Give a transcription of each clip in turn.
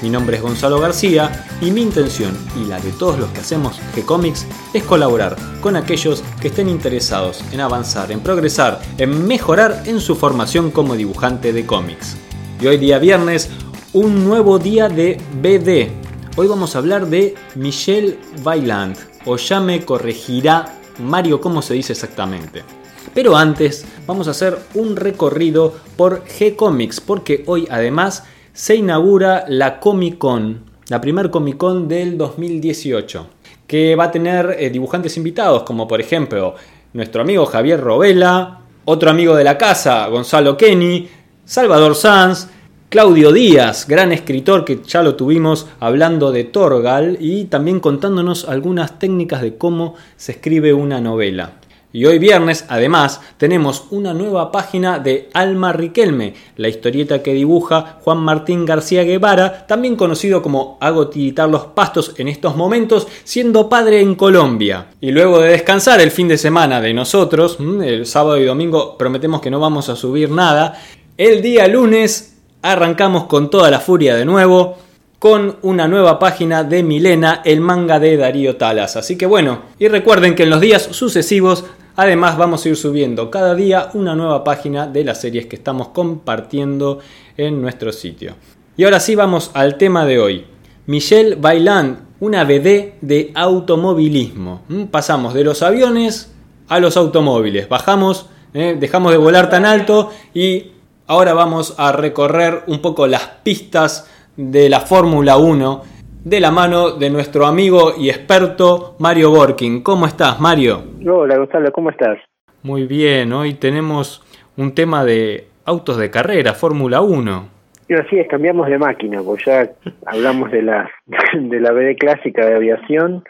Mi nombre es Gonzalo García y mi intención y la de todos los que hacemos G-Comics es colaborar con aquellos que estén interesados en avanzar, en progresar, en mejorar en su formación como dibujante de cómics. Y hoy día viernes un nuevo día de BD. Hoy vamos a hablar de Michelle Bailand, o ya me corregirá Mario cómo se dice exactamente. Pero antes vamos a hacer un recorrido por G-Comics, porque hoy además se inaugura la Comic Con, la primer Comic Con del 2018, que va a tener eh, dibujantes invitados, como por ejemplo nuestro amigo Javier Robela, otro amigo de la casa, Gonzalo Kenny, Salvador Sanz, Claudio Díaz, gran escritor que ya lo tuvimos hablando de Torgal y también contándonos algunas técnicas de cómo se escribe una novela. Y hoy viernes, además, tenemos una nueva página de Alma Riquelme, la historieta que dibuja Juan Martín García Guevara, también conocido como Hago tiritar los pastos en estos momentos, siendo padre en Colombia. Y luego de descansar el fin de semana de nosotros, mm, el sábado y domingo prometemos que no vamos a subir nada, el día lunes arrancamos con toda la furia de nuevo con una nueva página de Milena, el manga de Darío Talas. Así que bueno, y recuerden que en los días sucesivos además vamos a ir subiendo cada día una nueva página de las series que estamos compartiendo en nuestro sitio. Y ahora sí vamos al tema de hoy. Michelle Bailan, una BD de automovilismo. ¿Mm? Pasamos de los aviones a los automóviles. Bajamos, ¿eh? dejamos de volar tan alto y Ahora vamos a recorrer un poco las pistas de la Fórmula 1 de la mano de nuestro amigo y experto Mario Borkin. ¿Cómo estás, Mario? Hola, Gonzalo, ¿cómo estás? Muy bien, hoy tenemos un tema de autos de carrera, Fórmula 1. Y así es, cambiamos de máquina, pues ya hablamos de la, de la BD clásica de aviación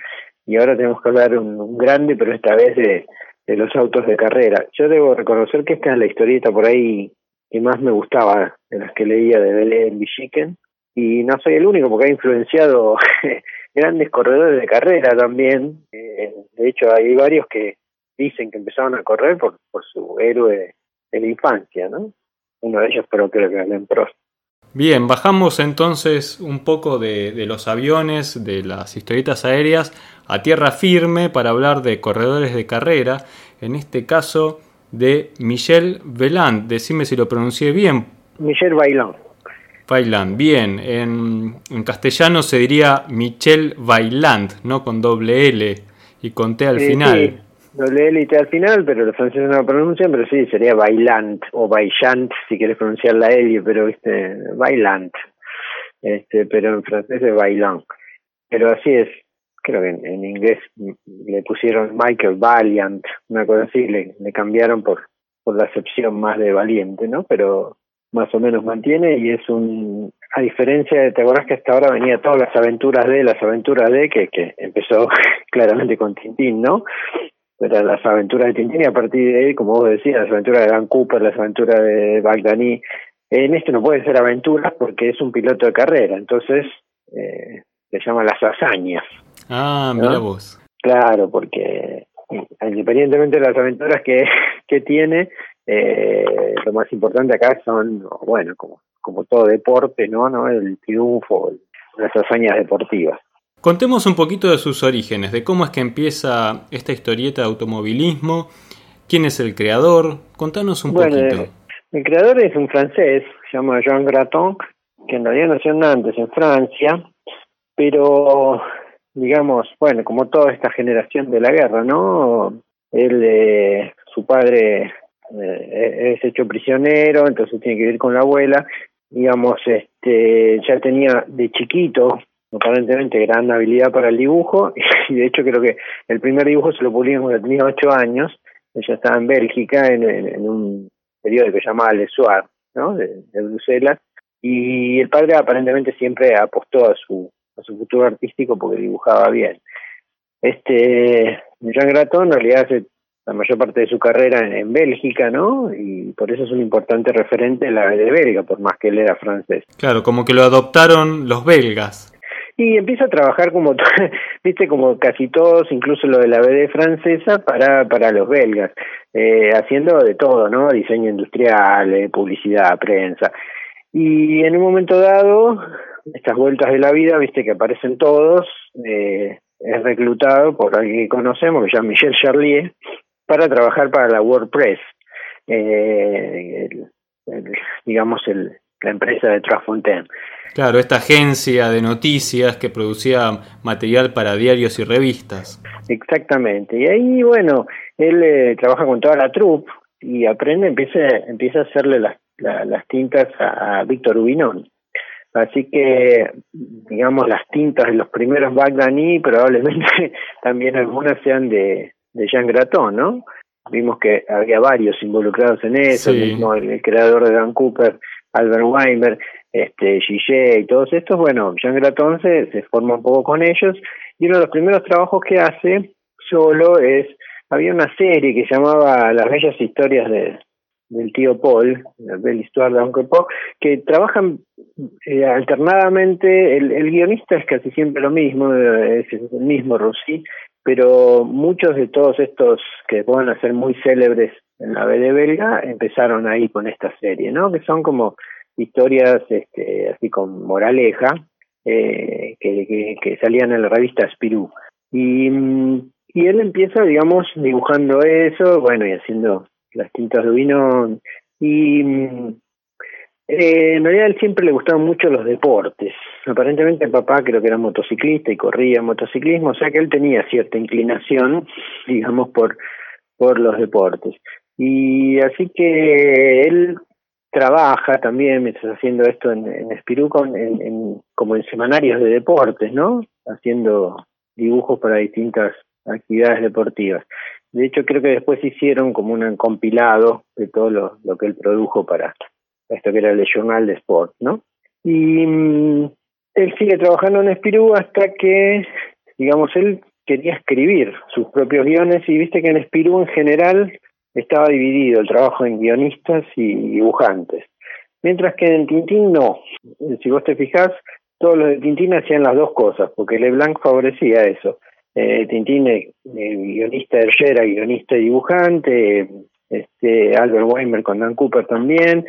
y ahora tenemos que hablar un, un grande, pero esta vez de, de los autos de carrera. Yo debo reconocer que esta es la historieta por ahí que más me gustaba de las que leía de Belén Villiquen. Y no soy el único porque ha influenciado grandes corredores de carrera también. Eh, de hecho, hay varios que dicen que empezaron a correr por, por su héroe de la infancia, ¿no? Uno de ellos, pero creo que es Prost. Bien, bajamos entonces un poco de, de, los aviones, de las historietas aéreas, a tierra firme para hablar de corredores de carrera. En este caso, de Michel Veland. Decime si lo pronuncié bien. Michel Bailán. Bailán, bien. En, en, castellano se diría Michel Bailand, no con doble L y con T al sí, final. Sí. Doble L y T al final, pero los franceses no lo pronuncian, pero sí, sería Bailant o Baillant si quieres pronunciar la L, pero viste, Bailant. Este, pero en francés es Bailant. Pero así es, creo que en, en, inglés le pusieron Michael Valiant, una cosa así, le, le cambiaron por, por la acepción más de valiente, ¿no? Pero más o menos mantiene y es un, a diferencia de, te acordás que hasta ahora venía todas las aventuras de, las aventuras de, que, que empezó claramente con Tintín, ¿no? Pero las aventuras de Tintín y a partir de ahí, como vos decías, las aventuras de Dan Cooper, las aventuras de Bagdani, en este no puede ser aventuras porque es un piloto de carrera, entonces eh, se llama las hazañas. Ah, mira ¿no? vos. Claro, porque independientemente de las aventuras que, que tiene, eh, lo más importante acá son, bueno, como, como todo deporte, ¿no? ¿no? El triunfo, las hazañas deportivas. Contemos un poquito de sus orígenes, de cómo es que empieza esta historieta de automovilismo, quién es el creador, contanos un bueno, poquito. El, el creador es un francés, se llama Jean Graton, que en realidad nació en Nantes, en Francia, pero digamos, bueno, como toda esta generación de la guerra, ¿no? Él, eh, su padre eh, es hecho prisionero, entonces tiene que vivir con la abuela, digamos, este, ya tenía de chiquito aparentemente gran habilidad para el dibujo y de hecho creo que el primer dibujo se lo publican cuando tenía ocho años, ella estaba en Bélgica en, un periodo que se llamaba Le Soir, ¿no? De, de Bruselas y el padre aparentemente siempre apostó a su a su futuro artístico porque dibujaba bien. este Jean Graton en realidad hace la mayor parte de su carrera en, Bélgica, ¿no? Y por eso es un importante referente en la de belga, por más que él era francés. Claro, como que lo adoptaron los belgas. Y empieza a trabajar como, viste, como casi todos, incluso lo de la BD francesa, para, para los belgas, eh, haciendo de todo, ¿no? Diseño industrial, eh, publicidad, prensa. Y en un momento dado, estas vueltas de la vida, viste que aparecen todos, eh, es reclutado por alguien que conocemos, que se llama Michel Charlier, para trabajar para la WordPress, eh, digamos el, la empresa de Trasfontaine. Claro, esta agencia de noticias que producía material para diarios y revistas. Exactamente. Y ahí, bueno, él eh, trabaja con toda la troupe y aprende, empieza, empieza a hacerle las, las tintas a, Víctor Ubinón. Así que, digamos, las tintas de los primeros Bagdani probablemente también algunas sean de, de Jean Graton, ¿no? Vimos que había varios involucrados en eso, el mismo el, creador de Dan Cooper, Albert Weimer, este, Gillet y todos estos, bueno, Jean Graton se, se forma un poco con ellos. Y uno de los primeros trabajos que hace solo es, había una serie que se llamaba Las Bellas Historias de, del tío Paul, la Belle Histoire de Uncle Paul, que trabajan eh, alternadamente, el, el, guionista es casi siempre lo mismo, es el mismo Rossi, pero muchos de todos estos que pueden ser muy célebres en la BD belga empezaron ahí con esta serie, ¿no? Que son como historias este, así con moraleja eh, que, que, salían en la revista Spirou. Y, y él empieza, digamos, dibujando eso, bueno, y haciendo las tintas de vino. Y eh, en realidad a él siempre le gustaban mucho los deportes. Aparentemente el papá creo que era motociclista y corría motociclismo, o sea que él tenía cierta inclinación, digamos, por, por los deportes. Y así que él trabaja también, mientras haciendo esto en, en en, como en semanarios de deportes, ¿no? Haciendo dibujos para distintas actividades deportivas. De hecho, creo que después hicieron como un compilado de todo lo, lo que él produjo para, esto que era el Journal de Sport, ¿no? Y mm, él sigue trabajando en Espirú hasta que, digamos, él quería escribir sus propios guiones y viste que en Espirú en general estaba dividido el trabajo en guionistas y dibujantes. Mientras que en Tintín no. Si vos te fijás, todos los de Tintín hacían las dos cosas, porque Leblanc favorecía eso. Eh, Tintín, eh, guionista de era guionista y dibujante, este Albert Weimer con Dan Cooper también,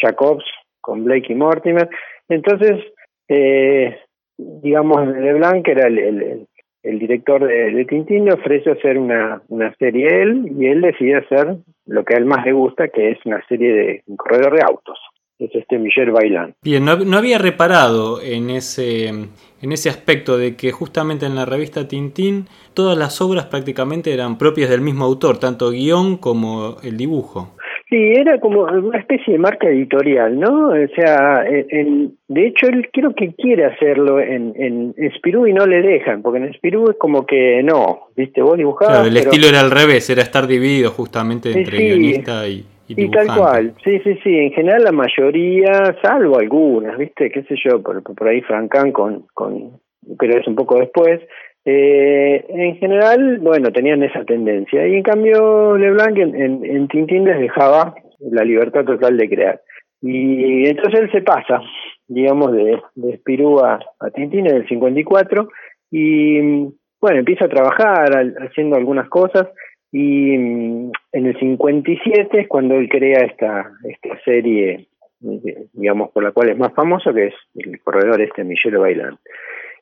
Jacobs con Blake y Mortimer. Entonces, eh, digamos, Leblanc era el, director de, de, Tintín, le ofrece hacer una, una serie él y él decide hacer lo que a él más le gusta, que es una serie de un corredor de autos. Es este Michel Bailan. Bien, no, no, había reparado en ese, en ese aspecto de que justamente en la revista Tintín todas las obras prácticamente eran propias del mismo autor, tanto guion como el dibujo. Sí, era como una especie de marca editorial, ¿no? O sea, en, de hecho él creo que quiere hacerlo en, en, y no le dejan, porque en Spirú es como que no, ¿viste? Vos dibujabas. Claro, el estilo era al revés, era estar dividido justamente entre guionista y, y, y tal cual, sí, sí, sí, en general la mayoría, salvo algunas, ¿viste? ¿Qué sé yo? Por, por ahí Francan con, con, pero es un poco después, eh, en general, bueno, tenían esa tendencia. Y en cambio, Leblanc en, en, en Tintín les dejaba la libertad total de crear. Y entonces él se pasa, digamos, de, de Spirú a, a Tintín en el 54 y, bueno, empieza a trabajar haciendo algunas cosas y en el 57 es cuando él crea esta, esta serie, digamos, por la cual es más famoso, que es el corredor este Michel Bailan.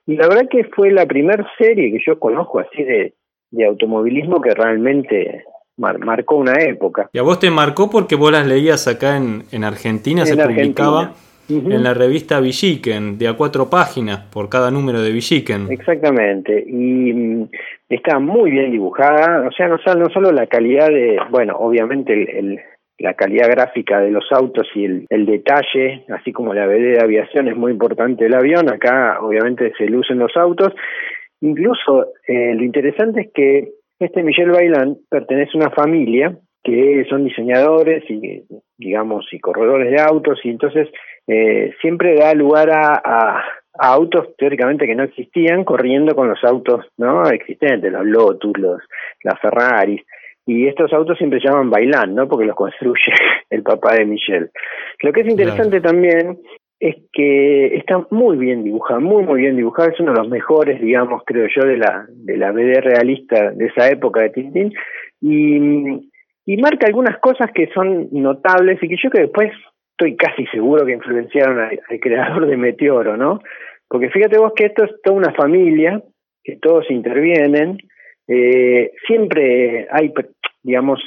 Y la verdad que fue la primera serie que yo conozco así de, de automovilismo que realmente marcó una época. Y a vos te marcó porque vos las leías acá en, en Argentina, se publicaba en la revista Villiquen, de a cuatro páginas por cada número de Villiquen. Exactamente, y mm, está muy bien dibujada, o sea, no, no solo la calidad de, bueno, obviamente el, la calidad gráfica de los autos y el, el detalle, así como la BD de aviación es muy importante el avión, acá obviamente se lucen los autos. Incluso eh, lo interesante es que este Michel Bailan pertenece a una familia que son diseñadores y digamos y corredores de autos y entonces eh, siempre da lugar a, autos teóricamente que no existían corriendo con los autos no existentes, los Lotus, los, las Ferraris. Y estos autos siempre se llaman Bailan, ¿no? Porque los construye el papá de Michelle. Lo que es interesante también es que está muy bien dibujado, muy muy bien dibujado, es uno de los mejores, digamos, creo yo, de la de la BD realista de esa época de Tintín y, y marca algunas cosas que son notables y que yo que después estoy casi seguro que influenciaron al, creador de Meteoro, ¿no? Porque fíjate vos que esto es toda una familia, que todos intervienen, eh, siempre hay, digamos,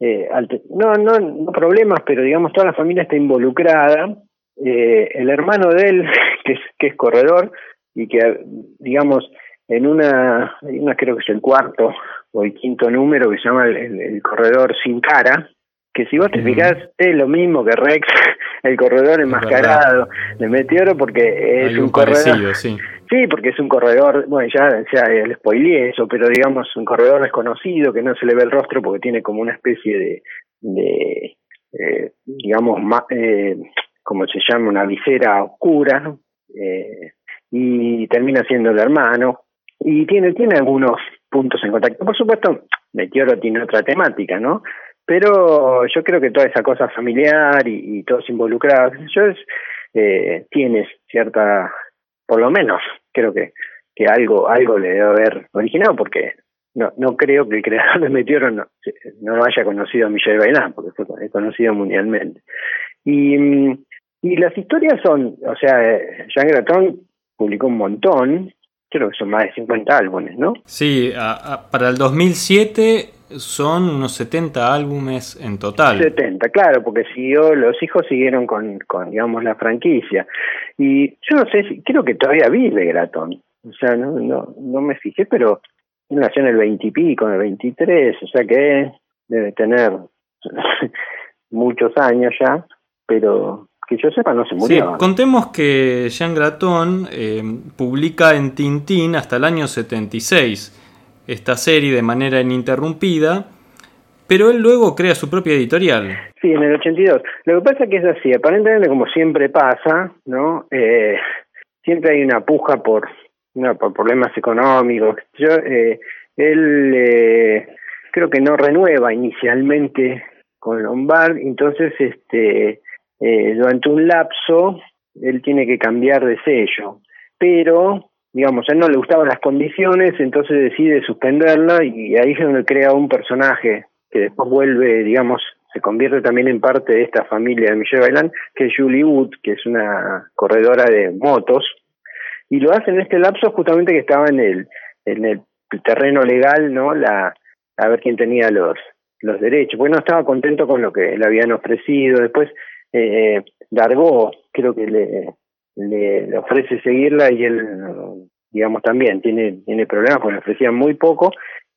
eh, no, no, no problemas, pero digamos toda la familia está involucrada eh, el hermano de él, que es, que es corredor y que, digamos, en una, una creo que es el cuarto o el quinto número que se llama el, corredor sin cara, que si vos te fijas es lo mismo que Rex, el corredor enmascarado de Meteoro, porque es un corredor. Sí. sí. porque es un corredor, bueno, ya, ya el spoileé eso, pero digamos un corredor desconocido que no se le ve el rostro porque tiene como una especie de, de eh, digamos, eh, como se llama, una visera oscura, eh, y termina siendo el hermano, y tiene, tiene algunos puntos en contacto. Por supuesto, Meteoro tiene otra temática, ¿no? Pero yo creo que toda esa cosa familiar y, todos involucrados, yo es, eh, tienes cierta, por lo menos, creo que, que algo, algo le debe haber originado, porque no, no creo que el creador de Meteoro no, no haya conocido a Michel Bailán, porque fue conocido mundialmente. Y, y las historias son, o sea, Jean Graton publicó un montón, creo que son más de 50 álbumes, ¿no? Sí, para el 2007 son unos 70 álbumes en total. 70, claro, porque siguió, los hijos siguieron con, con, digamos, la franquicia. Y yo no sé, si, creo que todavía vive Gratón. O sea, no, no, no me fijé, pero nació en el 20 y pico, en el 23, o sea que debe tener muchos años ya, pero que yo sepa no se murió. contemos que Jean Graton eh, publica en Tintín hasta el año 76 esta serie de manera ininterrumpida, pero él luego crea su propia editorial. Sí, en el 82. Lo que pasa es que es así, aparentemente como siempre pasa, ¿no? Eh, siempre hay una puja por, no, por problemas económicos. Yo, eh, él eh, creo que no renueva inicialmente con Lombard, entonces este eh, durante un lapso él tiene que cambiar de sello, pero digamos, a él no le gustaban las condiciones, entonces decide suspenderla y ahí es donde crea un personaje que después vuelve, digamos, se convierte también en parte de esta familia de Michelle Bailan, que es Julie Wood, que es una corredora de motos, y lo hace en este lapso justamente que estaba en el, en el terreno legal, ¿no? La, a ver quién tenía los, los derechos, porque no estaba contento con lo que le habían ofrecido, después eh, Dargo creo que le, le, ofrece seguirla y él, digamos, también tiene, tiene problemas porque le ofrecían muy poco.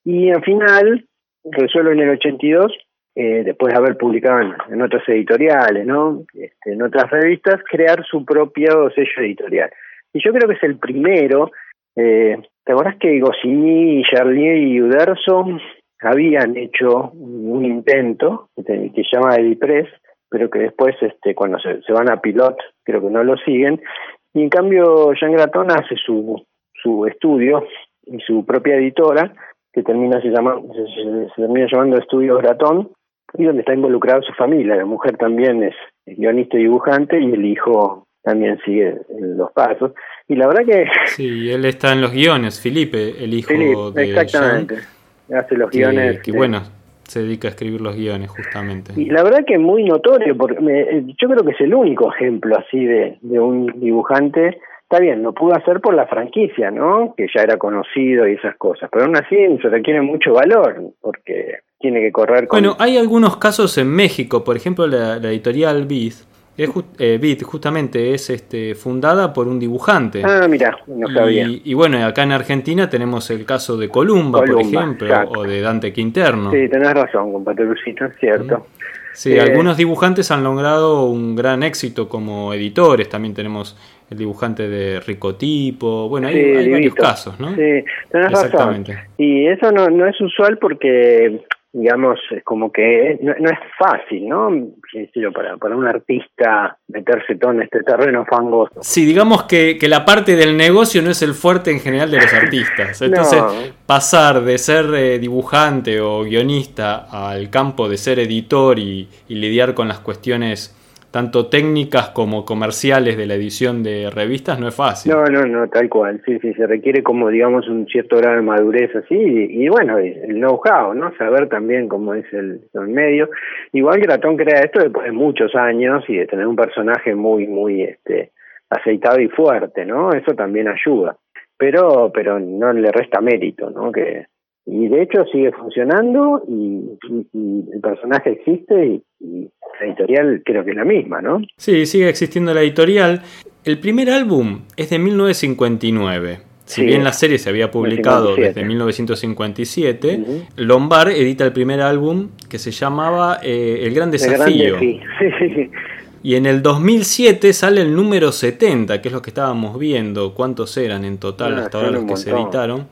Y al final resuelve en el 82, eh, después de haber publicado en, otras editoriales, ¿no? Este, en otras revistas, crear su propio sello editorial. Y yo creo que es el primero. Eh, ¿Te acordás que Goscinny, Charlier y Uderzo habían hecho un intento que, que se llama Edipress, pero que después, este, cuando se, se van a Pilot, creo que no lo siguen. Y en cambio, Jean Graton hace su, su estudio y su propia editora, que termina se, llama, se, termina llamando Estudios Gratón, y donde está involucrada su familia. La mujer también es guionista y dibujante, y el hijo también sigue los pasos. Y la verdad que... Sí, él está en los guiones, Felipe, el hijo de Exactamente. Hace los guiones. Que bueno, se dedica a escribir los guiones justamente. Y la verdad que es muy notorio, porque yo creo que es el único ejemplo así de, de un dibujante. Está bien, lo pudo hacer por la franquicia, ¿no? Que ya era conocido y esas cosas, pero aún así se requiere mucho valor, porque tiene que correr con... Bueno, hay algunos casos en México, por ejemplo la, editorial Biz, es eh, justamente es este, fundada por un dibujante. Ah, mira, no sabía. Y, bueno, acá en Argentina tenemos el caso de Columba, por ejemplo, o de Dante Quinterno. Sí, tenés razón, compadre Lucito, es cierto. Sí, eh, algunos dibujantes han logrado un gran éxito como editores. También tenemos el dibujante de Ricotipo. Bueno, hay, hay varios casos, ¿no? Sí, tenés razón. Y eso no, no es usual porque digamos, es como que no, es fácil, ¿no? Para, para un artista meterse todo en este terreno fangoso. Sí, digamos que, que la parte del negocio no es el fuerte en general de los artistas. Entonces, pasar de ser eh, dibujante o guionista al campo de ser editor y lidiar con las cuestiones tanto técnicas como comerciales de la edición de revistas no es fácil. No, no, no, tal cual. Sí, sí, se requiere como, digamos, un cierto grado de madurez así y, bueno, el know-how, ¿no? Saber también cómo es el, medio. Igual Gratón crea esto después de muchos años y de tener un personaje muy, muy este aceitado y fuerte, ¿no? Eso también ayuda. Pero, pero no le resta mérito, ¿no? Que, y de hecho sigue funcionando y, el personaje existe y, la editorial creo que es la misma, ¿no? Sí, sigue existiendo la editorial. El primer álbum es de 1959. Si bien la serie se había publicado desde 1957, Lombard edita el primer álbum que se llamaba eh, El Gran Desafío. y en el 2007 sale el número 70, que es lo que estábamos viendo, cuántos eran en total ah, hasta ahora los que se editaron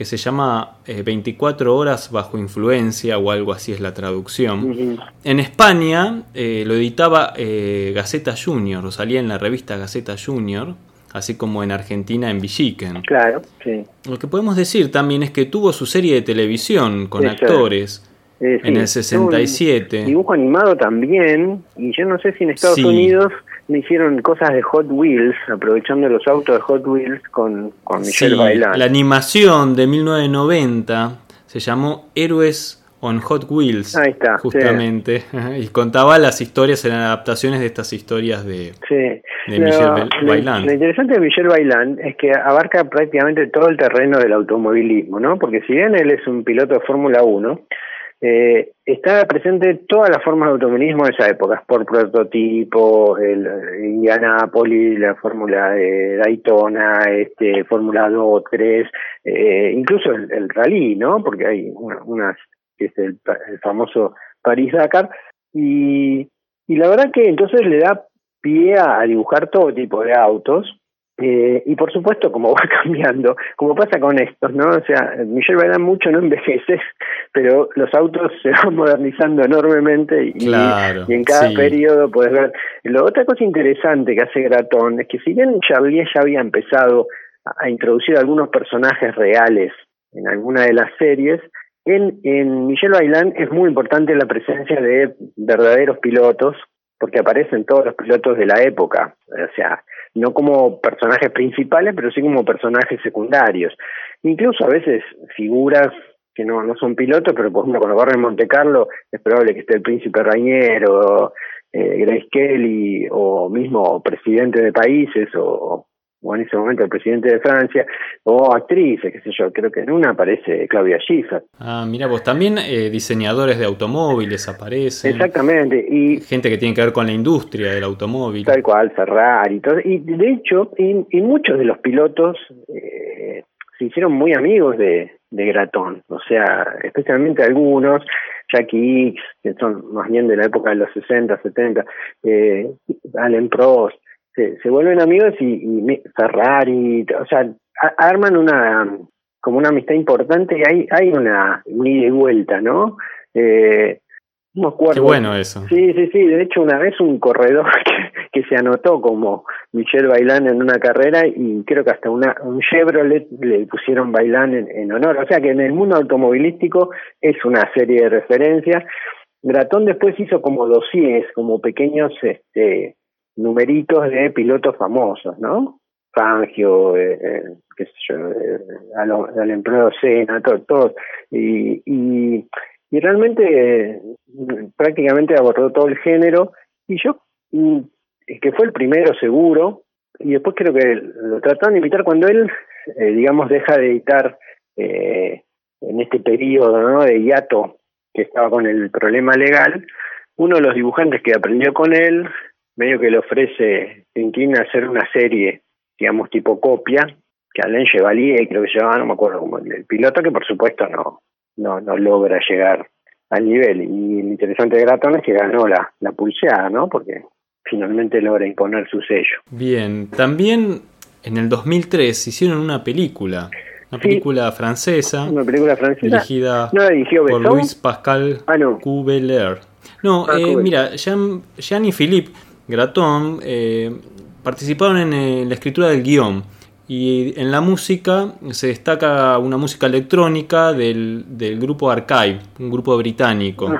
que se llama 24 eh, horas bajo influencia o algo así es la traducción. En España eh, lo editaba eh, Gaceta Junior, o salía en la revista Gaceta Junior, así como en Argentina en Villiquen. Claro, sí. Lo que podemos decir también es que tuvo su serie de televisión con actores. en el 67. Dibujo animado también, y yo no sé si en Estados Unidos me hicieron cosas de Hot Wheels, aprovechando los autos de Hot Wheels con, con Michelle sí, La animación de 1990 se llamó Héroes on Hot Wheels. Ahí está. Justamente. Y contaba las historias, eran adaptaciones de estas historias de, de Michelle Bailand. Lo, interesante de Michelle Bailand es que abarca prácticamente todo el terreno del automovilismo, ¿no? Porque si bien él es un piloto de Fórmula 1, eh, está presente todas las formas de automovilismo de esa época, por prototipo, el Indianapolis, la Fórmula de Daytona, este, Fórmula 2, 3, eh, incluso el, rally, ¿no? Porque hay unas, que es el, famoso París-Dakar, y, y la verdad que entonces le da pie a dibujar todo tipo de autos, eh, y por supuesto, como va cambiando, como pasa con estos, ¿no? O sea, Michelle Bailan mucho no envejece, pero los autos se van modernizando enormemente y, y en cada periodo puedes ver. La otra cosa interesante que hace Gratón es que si bien Charlier ya había empezado a introducir algunos personajes reales en alguna de las series, en, en Michelle Bailan es muy importante la presencia de verdaderos pilotos, porque aparecen todos los pilotos de la época. O sea, no como personajes principales, pero sí como personajes secundarios. Incluso a veces figuras que no, no son pilotos, pero por ejemplo cuando corren en Monte Carlo es probable que esté el príncipe Rainier o eh, Grace Kelly o mismo presidente de países o o en ese momento el presidente de Francia, o actrices, qué sé yo, creo que en una aparece Claudia Schiffer. Ah, mira vos, también eh, diseñadores de automóviles aparecen. Exactamente. y Gente que tiene que ver con la industria del automóvil. Tal cual, Ferrari y todo. Y de hecho, y, muchos de los pilotos eh, se hicieron muy amigos de, de Gratón, o sea, especialmente algunos, Jackie X, que son más bien de la época de los 60, 70, eh, Allen Prost, se, vuelven amigos y, Ferrari, o sea, arman una como una amistad importante y hay, hay una, ida y vuelta, ¿no? Eh, no acuerdo. Qué bueno eso. Sí, sí, sí. De hecho, una vez un corredor que, se anotó como Michelle Bailán en una carrera y creo que hasta una, un Chevrolet le pusieron Bailán en, honor. O sea que en el mundo automovilístico es una serie de referencias. Gratón después hizo como dossiers, como pequeños este, numeritos de pilotos famosos, ¿no? Fangio, eh, eh, qué sé yo, eh, al, empleado Sena, todo, todo. Y, y, y realmente prácticamente abordó todo el género y yo, mm, que fue el primero seguro, y después creo que lo trataron de invitar cuando él, digamos, deja de editar en este periodo ¿no? de hiato que estaba con el problema legal, uno de los dibujantes que aprendió con él medio que le ofrece Tintín hacer una serie, digamos, tipo copia, que Alain Chevalier creo que se llama, no me acuerdo como el, piloto, que por supuesto no, no, no logra llegar al nivel. Y lo interesante de Gratón es que ganó la, la pulseada, ¿no? Porque finalmente logra imponer su sello. Bien, también en el 2003 hicieron una película. una película francesa. Una película francesa. Dirigida ¿No la dirigió por? Luis Pascal Ah, no. No, Ah, eh, mira, Jean, Jean y Philippe Graton eh, participaron en eh, la escritura del guion. Y en la música se destaca una música electrónica del, del grupo Archive, un grupo británico.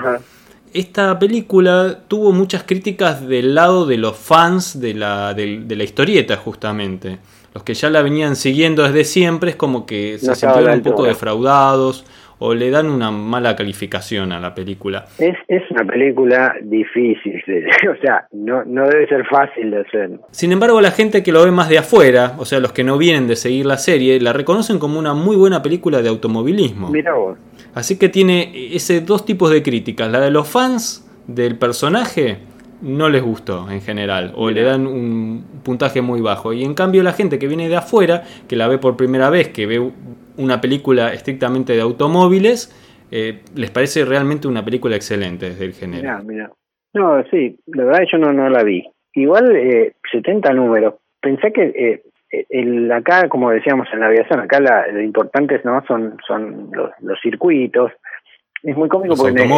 Esta película tuvo muchas críticas del lado de los fans de la, de la historieta, justamente. Los que ya la venían siguiendo desde siempre es como que se No sintieron un poco defraudados o le dan una mala calificación a la película. Es, es una película difícil, o sea, no, no debe ser fácil de hacer. Sin embargo, la gente que lo ve más de afuera, o sea, los que no vienen de seguir la serie, la reconocen como una muy buena película de automovilismo. Mira vos. Así que tiene ese dos tipos de críticas. La de los fans del personaje no les gustó en general, o le dan un puntaje muy bajo. Y en cambio la gente que viene de afuera, que la ve por primera vez, que ve una película estrictamente de automóviles, eh, les parece realmente una película excelente desde el género. Mira, mira. No, sí, la verdad yo no, no la vi. Igual eh, 70 números. Pensé que eh, el, acá, como decíamos en la aviación, acá la, lo importante ¿no? son, son los, los circuitos. Es muy cómico Los porque en el-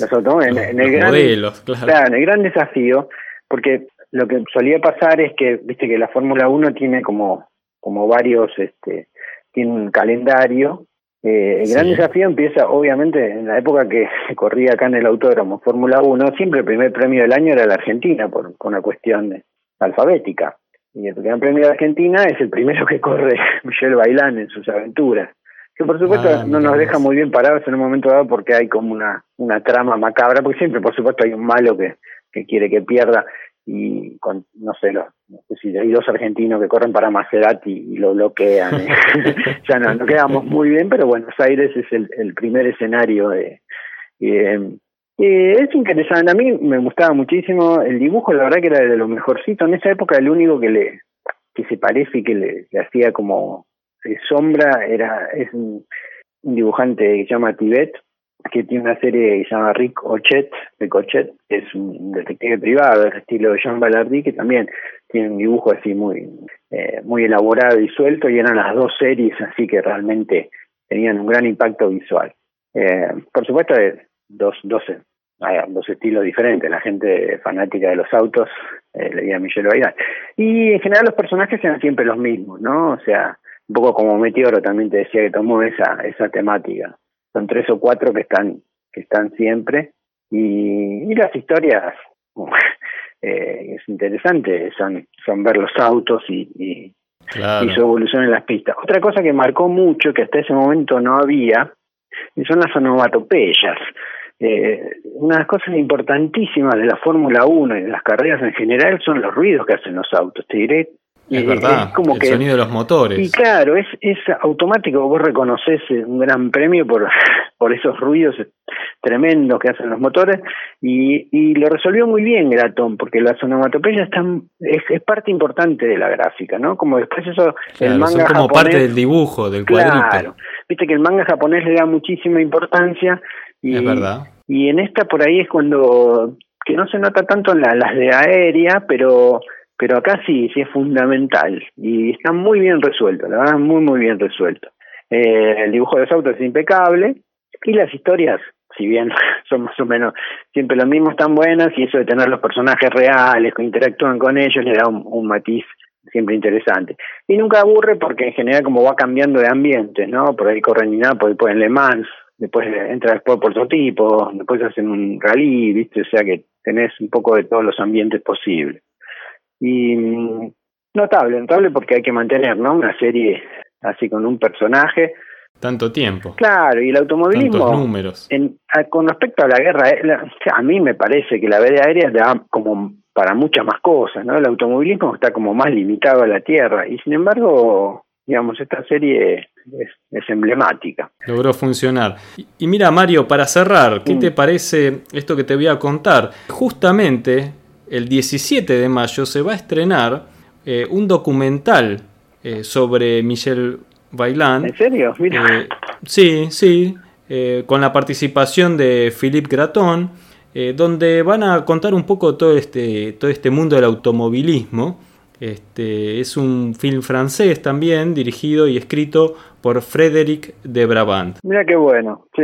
los automóviles, los- en el los gran- modelos, claro. Claro, en el gran desafío, porque lo que solía pasar es que, viste que la Fórmula 1 tiene como, como varios, este, tiene un calendario. Eh, el gran desafío empieza, obviamente, en la época que se corría acá en el autódromo Fórmula 1, siempre el primer premio del año era la Argentina, por, por una cuestión de- alfabética. Y el gran premio de Argentina es el primero que corre Michel Bailán en sus aventuras. Que por supuesto Ah, no nos deja muy bien parados en un momento dado porque hay como una, una trama macabra, porque siempre por supuesto hay un malo que, que quiere que pierda y con, no sé, los, no sé si hay dos argentinos que corren para Maserati y lo bloquean. ¿eh? ya no, no quedamos muy bien, pero Buenos Aires es el, el primer escenario de... eh, eh, es interesante, a mí me gustaba muchísimo el dibujo, la verdad que era de lo mejorcito. En esa época el único que le que se parece y que le, le hacía como sombra era es un, dibujante que se llama Tibet, que tiene una serie que se llama Rick Ochet, que es un detective privado del estilo de Jean Ballardy, que también tiene un dibujo así muy eh, muy elaborado y suelto, y eran las dos series así que realmente tenían un gran impacto visual. Eh, por supuesto, eh, dos, dos, dos estilos diferentes. La gente fanática de los autos eh, leía a Michelle Bailán. Y en general los personajes eran siempre los mismos, ¿no? O sea, un poco como Meteoro también te decía que tomó esa, esa temática. Son tres o cuatro que están, que están siempre. Y, y las historias, eh, es interesante, son, son ver los autos y, y, Claro. y su evolución en las pistas. Otra cosa que marcó mucho, que hasta ese momento no había, son las onomatopeyas. Eh, una de las cosas importantísimas de la Fórmula 1 y de las carreras en general son los ruidos que hacen los autos, te diré. Es Eh, verdad, es como el que sonido de los motores. y claro, es, es automático, vos reconoces eh, un gran premio por, por esos ruidos tremendos que hacen los motores y, y lo resolvió muy bien Gratón, porque las onomatopeyas están, es, es parte importante de la gráfica, ¿no? Como después eso, Claro, el manga son como japonés, parte del dibujo, del cuadrito. Claro, viste que el manga japonés le da muchísima importancia y, Es verdad. y en esta por ahí es cuando, que no se nota tanto en la- las de aérea, pero pero acá sí, sí es fundamental y está muy bien resuelto, la verdad, muy, muy bien resuelto. Eh, el dibujo de los autos es impecable y las historias, si bien son más o menos siempre lo mismo, están buenas y eso de tener los personajes reales que interactúan con ellos le da un, matiz siempre interesante. Y nunca aburre porque en general como va cambiando de ambientes, ¿no? Por ahí corren Nápoles, después en Le Mans, después entra después por prototipo, después hacen un rally, ¿viste? O sea que tenés un poco de todos los ambientes posibles. Y mm, notable, notable porque hay que mantener, ¿no? Una serie así con un personaje. Tanto tiempo. Claro, y el automovilismo, Tantos números. en, a- con respecto a la guerra, eh, la- a mí me parece que la veda aérea da como para muchas más cosas, ¿no? El automovilismo está como más limitado a la tierra y sin embargo, digamos, esta serie es, es emblemática. Logró funcionar. Y, y mira, Mario, para cerrar, ¿qué Mm. te parece esto que te voy a contar? Justamente el 17 de mayo se va a estrenar eh, un documental eh, sobre Michel Bailán. ¿En serio? Mira. Eh, sí, sí, eh, con la participación de Philippe Graton, eh, donde van a contar un poco todo este, todo este mundo del automovilismo. Este, es un film francés también, dirigido y escrito por Frédéric de Brabant. Mira qué bueno, sí,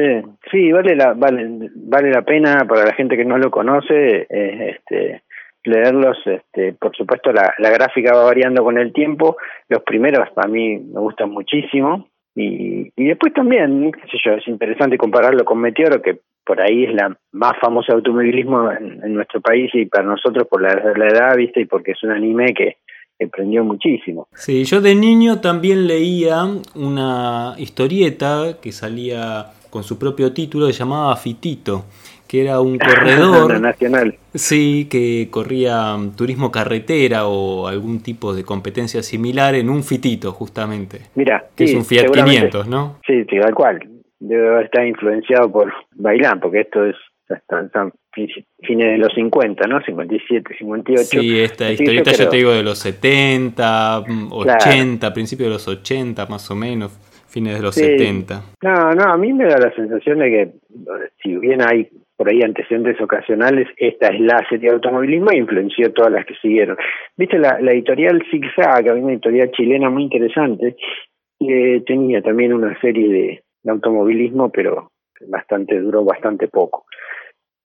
sí, vale la, vale, vale la pena para la gente que no lo conoce, eh, este, leerlos, este, por supuesto la, la gráfica va variando con el tiempo, los primeros a mí me gustan muchísimo, y, y después también, qué sé yo, es interesante compararlo con Meteoro, que por ahí es la más famosa automovilismo en, nuestro país y para nosotros por la, la edad, viste, y porque es un anime que, emprendió muchísimo. Sí, yo de niño también leía una historieta que salía con su propio título, se llamaba Fitito, que era un corredor nacional. Sí, que corría turismo carretera o algún tipo de competencia similar en un Fitito, justamente. Mira, que es un Fiat 500, ¿no? Sí, sí, tal cual. Debe estar influenciado por Bailán, porque esto es están, fines de los 50, ¿no? 57, 58. Sí, esta historieta yo, te digo de los 70, 80, principios de los 80 más o menos, fines de los 70. No, no, a mí me da la sensación de que si bien hay por ahí antecedentes ocasionales, esta es la serie de automovilismo e influenció todas las que siguieron. Viste, la, la editorial Zigzag, había una editorial chilena muy interesante, que tenía también una serie de, de automovilismo, pero bastante duró bastante poco.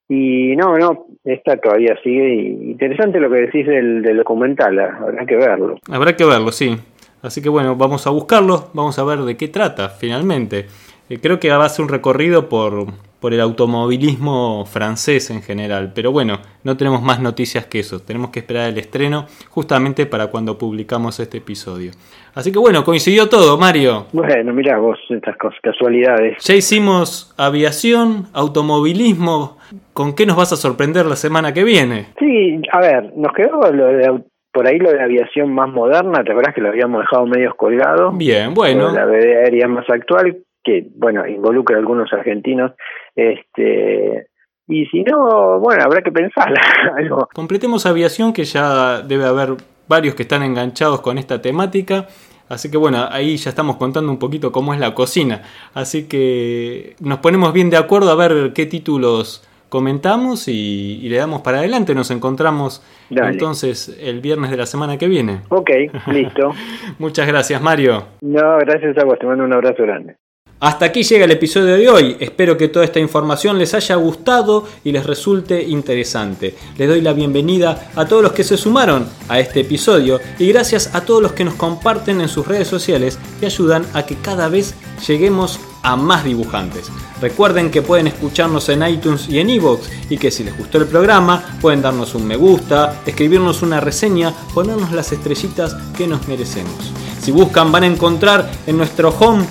Y no, no, esta todavía sigue. interesante lo que decís del, del documental, habrá que verlo. Habrá que verlo, sí. Así que bueno, vamos a buscarlo, vamos a ver de qué trata finalmente. Eh, creo que va a ser un recorrido por, por el automovilismo francés en general. Pero bueno, no tenemos más noticias que eso. Tenemos que esperar el estreno justamente para cuando publicamos este episodio. Así que bueno, coincidió todo, Mario. Bueno, mira vos, estas casualidades. Ya hicimos aviación, automovilismo. ¿Con qué nos vas a sorprender la semana que viene? Sí, a ver, nos quedó por ahí lo de aviación más moderna, ¿te acuerdas que lo habíamos dejado medio colgado? Bien, bueno. La aérea más actual, que bueno, involucra a algunos argentinos este y si no, bueno, habrá que pensar algo. Completemos aviación, que ya debe haber varios que están enganchados con esta temática. Así que bueno, ahí ya estamos contando un poquito cómo es la cocina. Así que nos ponemos bien de acuerdo a ver qué títulos comentamos y, le damos para adelante. Nos encontramos entonces el viernes de la semana que viene. Ok, listo. Muchas gracias, Mario. No, gracias a vos. Te mando un abrazo grande. Hasta aquí llega el episodio de hoy. Espero que toda esta información les haya gustado y les resulte interesante. Les doy la bienvenida a todos los que se sumaron a este episodio y gracias a todos los que nos comparten en sus redes sociales y ayudan a que cada vez lleguemos a más dibujantes. Recuerden que pueden escucharnos en iTunes y en iVoox y que si les gustó el programa pueden darnos un me gusta, escribirnos una reseña, ponernos las estrellitas que nos merecemos. Si buscan van a encontrar en nuestro home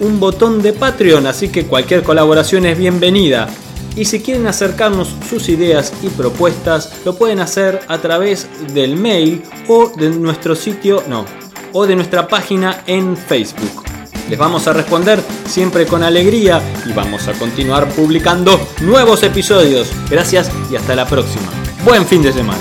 un botón de Patreon, así que cualquier colaboración es bienvenida. Y si quieren acercarnos sus ideas y propuestas, lo pueden hacer a través del mail o de nuestro sitio, no, o de nuestra página en Facebook. Les vamos a responder siempre con alegría y vamos a continuar publicando nuevos episodios. Gracias y hasta la próxima. Buen fin de semana.